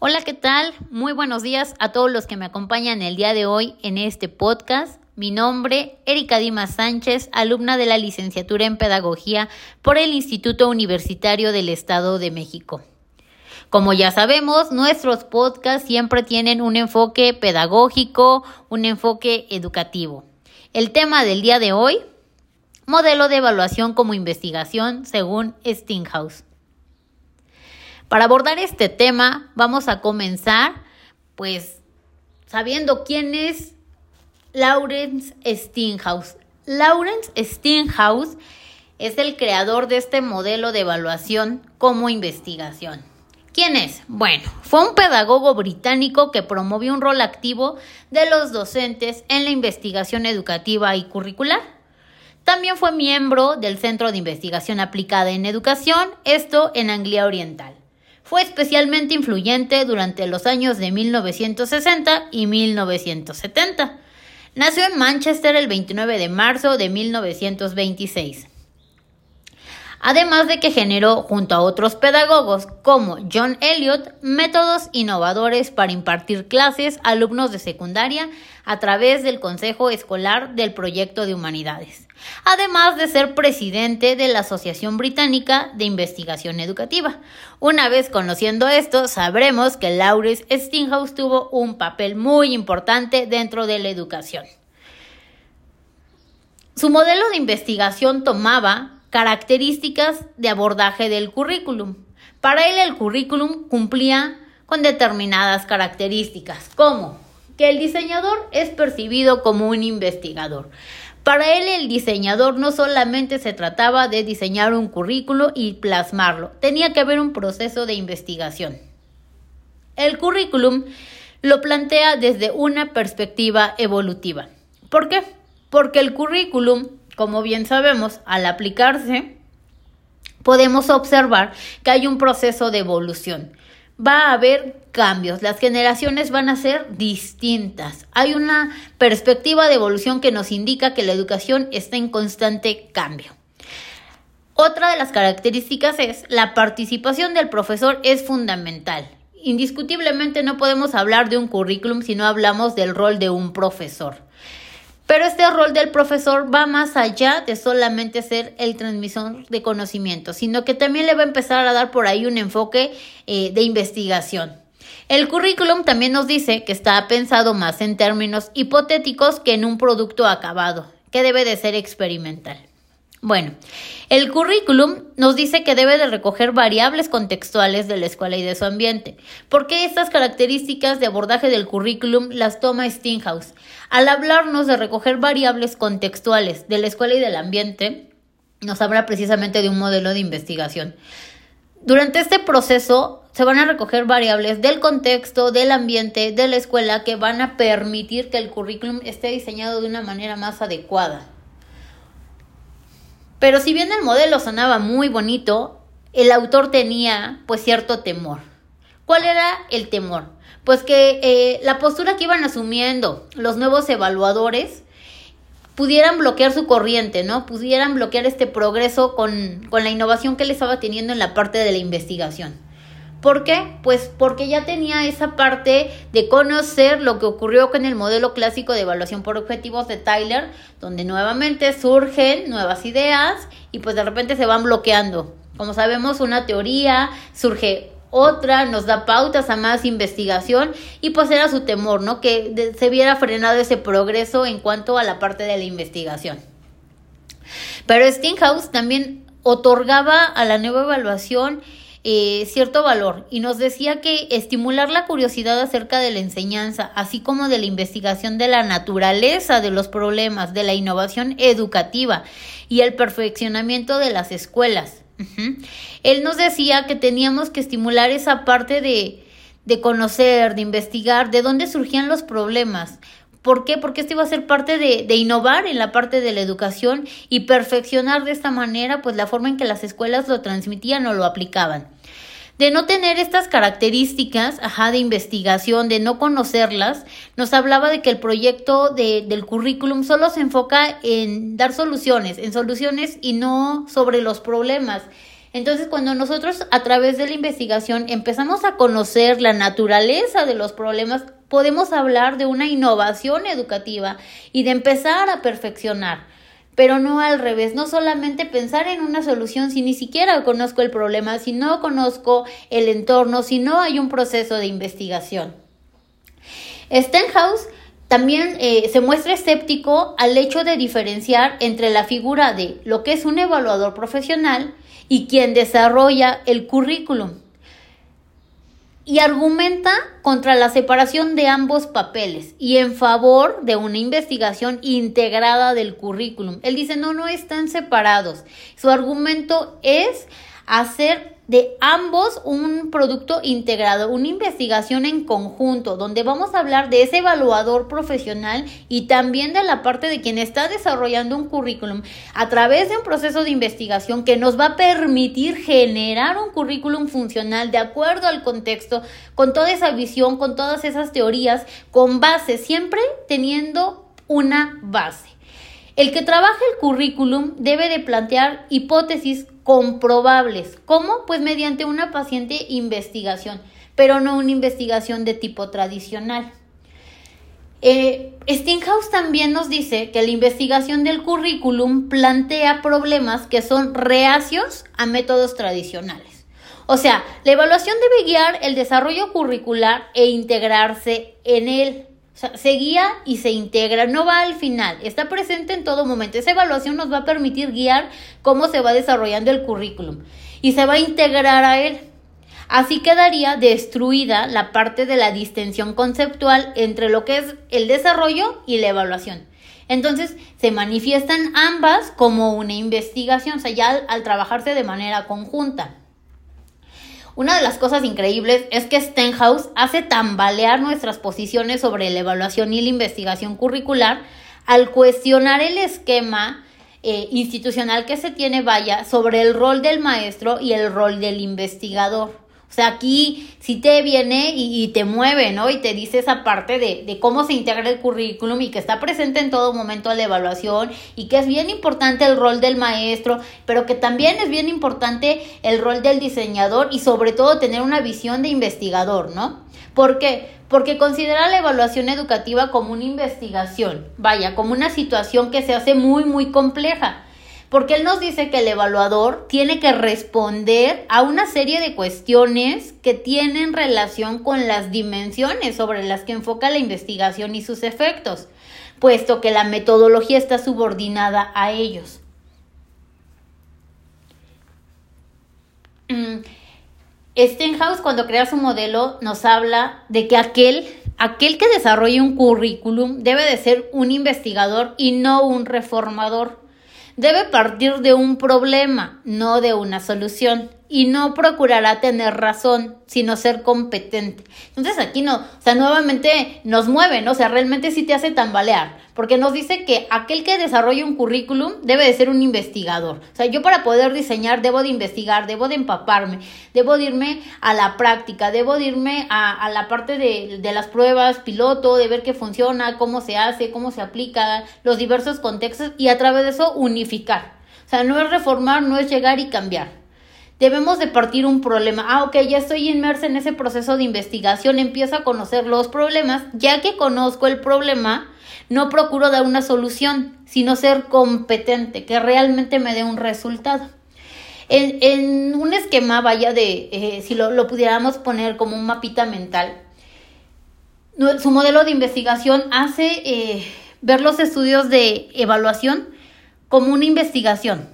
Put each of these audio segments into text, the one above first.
Hola, ¿qué tal? Muy buenos días a todos los que me acompañan el día de hoy en este podcast. Mi nombre, Erika Dimas Sánchez, alumna de la licenciatura en Pedagogía por el Instituto Universitario del Estado de México. Como ya sabemos, nuestros podcasts siempre tienen un enfoque pedagógico, un enfoque educativo. El tema del día de hoy, modelo de evaluación como investigación según Stinghouse. Para abordar este tema vamos a comenzar pues sabiendo quién es Lawrence Stinghouse. Lawrence Stinghouse es el creador de este modelo de evaluación como investigación. ¿Quién es? Bueno, fue un pedagogo británico que promovió un rol activo de los docentes en la investigación educativa y curricular. También fue miembro del Centro de Investigación Aplicada en Educación, esto en Anglia Oriental. Fue especialmente influyente durante los años de 1960 y 1970. Nació en Manchester el 29 de marzo de 1926. Además de que generó, junto a otros pedagogos como John Elliot, métodos innovadores para impartir clases a alumnos de secundaria a través del Consejo Escolar del Proyecto de Humanidades además de ser presidente de la Asociación Británica de Investigación Educativa. Una vez conociendo esto, sabremos que Lawrence Stinghouse tuvo un papel muy importante dentro de la educación. Su modelo de investigación tomaba características de abordaje del currículum. Para él el currículum cumplía con determinadas características, como que el diseñador es percibido como un investigador. Para él el diseñador no solamente se trataba de diseñar un currículo y plasmarlo, tenía que haber un proceso de investigación. El currículum lo plantea desde una perspectiva evolutiva. ¿Por qué? Porque el currículum, como bien sabemos, al aplicarse, podemos observar que hay un proceso de evolución va a haber cambios, las generaciones van a ser distintas. Hay una perspectiva de evolución que nos indica que la educación está en constante cambio. Otra de las características es la participación del profesor es fundamental. Indiscutiblemente no podemos hablar de un currículum si no hablamos del rol de un profesor. Pero este rol del profesor va más allá de solamente ser el transmisor de conocimiento, sino que también le va a empezar a dar por ahí un enfoque eh, de investigación. El currículum también nos dice que está pensado más en términos hipotéticos que en un producto acabado, que debe de ser experimental. Bueno, el currículum nos dice que debe de recoger variables contextuales de la escuela y de su ambiente. ¿Por qué estas características de abordaje del currículum las toma Stinghouse? Al hablarnos de recoger variables contextuales de la escuela y del ambiente, nos habla precisamente de un modelo de investigación. Durante este proceso se van a recoger variables del contexto, del ambiente, de la escuela que van a permitir que el currículum esté diseñado de una manera más adecuada. Pero si bien el modelo sonaba muy bonito, el autor tenía pues cierto temor. ¿Cuál era el temor? Pues que eh, la postura que iban asumiendo los nuevos evaluadores pudieran bloquear su corriente, ¿no? Pudieran bloquear este progreso con, con la innovación que él estaba teniendo en la parte de la investigación. ¿Por qué? Pues porque ya tenía esa parte de conocer lo que ocurrió con el modelo clásico de evaluación por objetivos de Tyler, donde nuevamente surgen nuevas ideas y pues de repente se van bloqueando. Como sabemos, una teoría surge otra, nos da pautas a más investigación y pues era su temor, ¿no? Que se viera frenado ese progreso en cuanto a la parte de la investigación. Pero Stinghouse también otorgaba a la nueva evaluación eh, cierto valor y nos decía que estimular la curiosidad acerca de la enseñanza, así como de la investigación de la naturaleza de los problemas, de la innovación educativa y el perfeccionamiento de las escuelas. Él nos decía que teníamos que estimular esa parte de, de conocer, de investigar, de dónde surgían los problemas, ¿Por qué? Porque esto iba a ser parte de, de, innovar en la parte de la educación y perfeccionar de esta manera pues la forma en que las escuelas lo transmitían o lo aplicaban. De no tener estas características, ajá, de investigación, de no conocerlas, nos hablaba de que el proyecto de, del currículum solo se enfoca en dar soluciones, en soluciones y no sobre los problemas. Entonces, cuando nosotros a través de la investigación empezamos a conocer la naturaleza de los problemas, podemos hablar de una innovación educativa y de empezar a perfeccionar. Pero no al revés, no solamente pensar en una solución si ni siquiera conozco el problema, si no conozco el entorno, si no hay un proceso de investigación. Stenhouse también eh, se muestra escéptico al hecho de diferenciar entre la figura de lo que es un evaluador profesional y quien desarrolla el currículum. Y argumenta contra la separación de ambos papeles y en favor de una investigación integrada del currículum. Él dice, no, no están separados. Su argumento es hacer de ambos un producto integrado, una investigación en conjunto, donde vamos a hablar de ese evaluador profesional y también de la parte de quien está desarrollando un currículum a través de un proceso de investigación que nos va a permitir generar un currículum funcional de acuerdo al contexto, con toda esa visión, con todas esas teorías, con base, siempre teniendo una base. El que trabaja el currículum debe de plantear hipótesis comprobables. ¿Cómo? Pues mediante una paciente investigación, pero no una investigación de tipo tradicional. Eh, Stinghouse también nos dice que la investigación del currículum plantea problemas que son reacios a métodos tradicionales. O sea, la evaluación debe guiar el desarrollo curricular e integrarse en él. Se guía y se integra, no va al final, está presente en todo momento. Esa evaluación nos va a permitir guiar cómo se va desarrollando el currículum y se va a integrar a él. Así quedaría destruida la parte de la distensión conceptual entre lo que es el desarrollo y la evaluación. Entonces se manifiestan ambas como una investigación, o sea, ya al trabajarse de manera conjunta. Una de las cosas increíbles es que Stenhouse hace tambalear nuestras posiciones sobre la evaluación y la investigación curricular al cuestionar el esquema eh, institucional que se tiene, vaya, sobre el rol del maestro y el rol del investigador. O sea, aquí sí te viene y, te mueve, ¿no? Y te dice esa parte de, de, cómo se integra el currículum y que está presente en todo momento la evaluación y que es bien importante el rol del maestro, pero que también es bien importante el rol del diseñador y sobre todo tener una visión de investigador, ¿no? ¿Por qué? Porque considera la evaluación educativa como una investigación, vaya, como una situación que se hace muy, muy compleja porque él nos dice que el evaluador tiene que responder a una serie de cuestiones que tienen relación con las dimensiones sobre las que enfoca la investigación y sus efectos, puesto que la metodología está subordinada a ellos. Mm, Stenhouse cuando crea su modelo nos habla de que aquel, aquel que desarrolle un currículum debe de ser un investigador y no un reformador debe partir de un problema, no de una solución y no procurará tener razón, sino ser competente. Entonces aquí no, o sea, nuevamente nos mueve, ¿no? O sea, realmente sí te hace tambalear, porque nos dice que aquel que desarrolla un currículum debe de ser un investigador. O sea, yo para poder diseñar debo de investigar, debo de empaparme, debo de irme a la práctica, debo de irme a, la parte de, de las pruebas piloto, de ver qué funciona, cómo se hace, cómo se aplica, los diversos contextos y a través de eso unificar. O sea, no es reformar, no es llegar y cambiar debemos de partir un problema. Ah, ok, ya estoy inmersa en ese proceso de investigación, empiezo a conocer los problemas. Ya que conozco el problema, no procuro dar una solución, sino ser competente, que realmente me dé un resultado. En, un esquema, vaya de, eh, si lo, pudiéramos poner como un mapita mental, su modelo de investigación hace eh, ver los estudios de evaluación como una investigación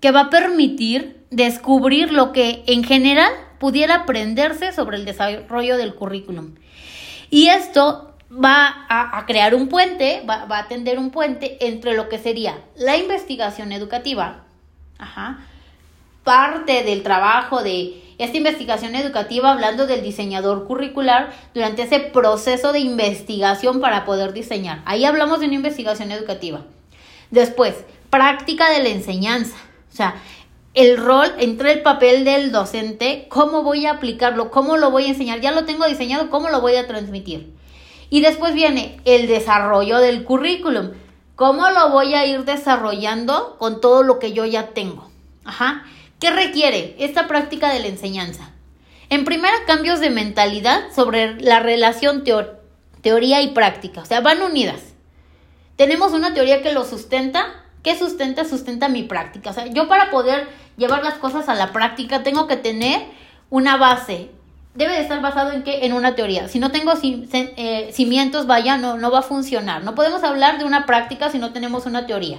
que va a permitir descubrir lo que en general pudiera aprenderse sobre el desarrollo del currículum. Y esto va a, crear un puente, va, a tender un puente entre lo que sería la investigación educativa, parte del trabajo de esta investigación educativa hablando del diseñador curricular durante ese proceso de investigación para poder diseñar. Ahí hablamos de una investigación educativa. Después, práctica de la enseñanza. O sea, el rol, entre el papel del docente, cómo voy a aplicarlo, cómo lo voy a enseñar, ya lo tengo diseñado, cómo lo voy a transmitir. Y después viene el desarrollo del currículum, cómo lo voy a ir desarrollando con todo lo que yo ya tengo. Ajá. ¿Qué requiere esta práctica de la enseñanza? En primera, cambios de mentalidad sobre la relación teoría y práctica, o sea, van unidas. Tenemos una teoría que lo sustenta. ¿Qué sustenta? Sustenta mi práctica. O sea, yo para poder llevar las cosas a la práctica tengo que tener una base. Debe de estar basado en qué? En una teoría. Si no tengo eh, cimientos, vaya, no, no va a funcionar. No podemos hablar de una práctica si no tenemos una teoría.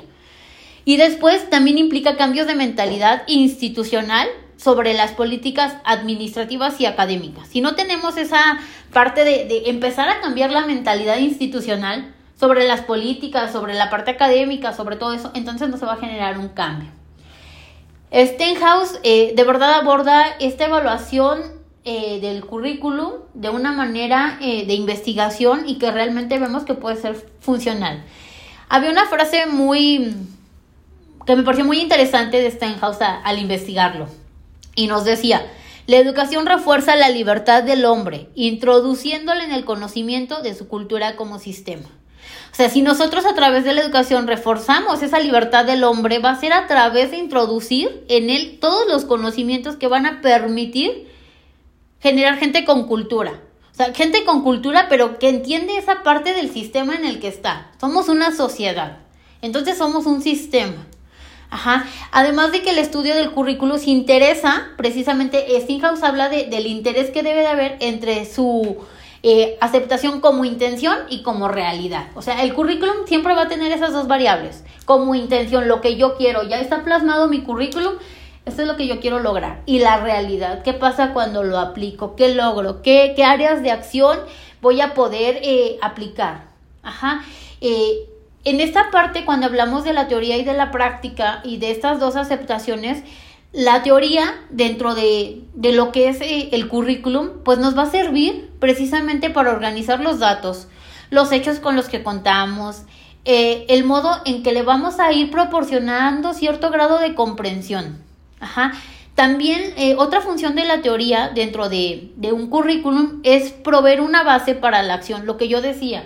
Y después también implica cambios de mentalidad institucional sobre las políticas administrativas y académicas. Si no tenemos esa parte de, empezar a cambiar la mentalidad institucional sobre las políticas, sobre la parte académica, sobre todo eso, entonces no se va a generar un cambio. Stenhouse eh, de verdad aborda esta evaluación eh, del currículum de una manera eh, de investigación y que realmente vemos que puede ser funcional. Había una frase muy que me pareció muy interesante de Stenhouse al investigarlo y nos decía, la educación refuerza la libertad del hombre, introduciéndole en el conocimiento de su cultura como sistema. O sea, si nosotros a través de la educación reforzamos esa libertad del hombre, va a ser a través de introducir en él todos los conocimientos que van a permitir generar gente con cultura. O sea, gente con cultura, pero que entiende esa parte del sistema en el que está. Somos una sociedad. Entonces somos un sistema. Ajá. Además de que el estudio del currículo se interesa, precisamente Stinghouse habla de, del interés que debe de haber entre su eh, aceptación como intención y como realidad. O sea, el currículum siempre va a tener esas dos variables. Como intención, lo que yo quiero, ya está plasmado mi currículum, esto es lo que yo quiero lograr. Y la realidad, ¿qué pasa cuando lo aplico? ¿Qué logro? ¿Qué, qué áreas de acción voy a poder eh, aplicar? Ajá. Eh, en esta parte, cuando hablamos de la teoría y de la práctica y de estas dos aceptaciones, la teoría dentro de, de lo que es eh, el currículum, pues nos va a servir precisamente para organizar los datos, los hechos con los que contamos, eh, el modo en que le vamos a ir proporcionando cierto grado de comprensión. Ajá. También eh, otra función de la teoría dentro de, de un currículum es proveer una base para la acción, lo que yo decía.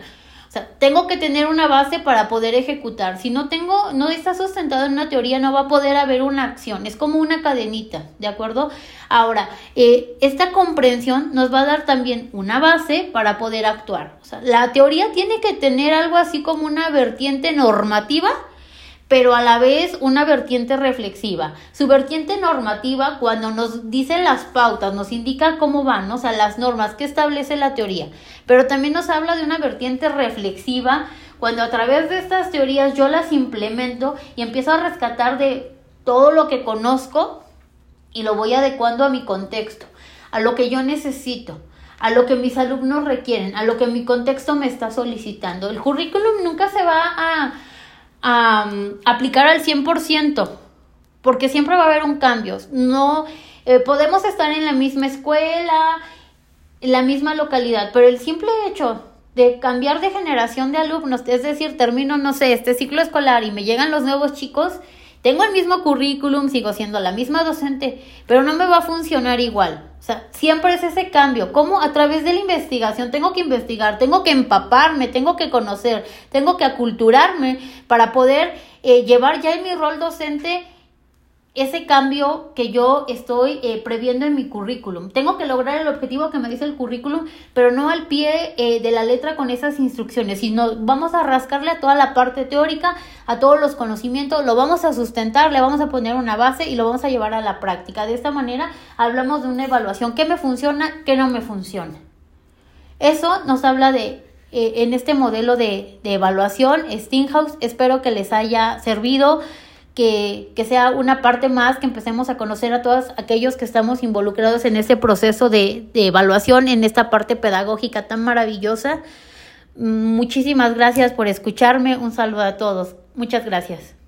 O sea, tengo que tener una base para poder ejecutar. Si no tengo, no está sustentado en una teoría, no va a poder haber una acción. Es como una cadenita, ¿de acuerdo? Ahora, eh, esta comprensión nos va a dar también una base para poder actuar. O sea, la teoría tiene que tener algo así como una vertiente normativa pero a la vez una vertiente reflexiva. Su vertiente normativa, cuando nos dice las pautas, nos indica cómo van, o sea, las normas que establece la teoría, pero también nos habla de una vertiente reflexiva, cuando a través de estas teorías yo las implemento y empiezo a rescatar de todo lo que conozco y lo voy adecuando a mi contexto, a lo que yo necesito a lo que mis alumnos requieren, a lo que mi contexto me está solicitando. El currículum nunca se va a, a, aplicar al 100%, porque siempre va a haber un cambio. No eh, podemos estar en la misma escuela, en la misma localidad, pero el simple hecho de cambiar de generación de alumnos, es decir, termino, no sé, este ciclo escolar y me llegan los nuevos chicos, tengo el mismo currículum, sigo siendo la misma docente, pero no me va a funcionar igual. O sea, siempre es ese cambio. ¿Cómo? A través de la investigación tengo que investigar, tengo que empaparme, tengo que conocer, tengo que aculturarme para poder eh, llevar ya en mi rol docente ese cambio que yo estoy eh, previendo en mi currículum. Tengo que lograr el objetivo que me dice el currículum, pero no al pie eh, de la letra con esas instrucciones, sino vamos a rascarle a toda la parte teórica, a todos los conocimientos, lo vamos a sustentar, le vamos a poner una base y lo vamos a llevar a la práctica. De esta manera hablamos de una evaluación, qué me funciona, qué no me funciona. Eso nos habla de eh, en este modelo de, de evaluación, Stinghouse. Espero que les haya servido que, sea una parte más, que empecemos a conocer a todos aquellos que estamos involucrados en ese proceso de, de evaluación, en esta parte pedagógica tan maravillosa. Muchísimas gracias por escucharme. Un saludo a todos. Muchas gracias.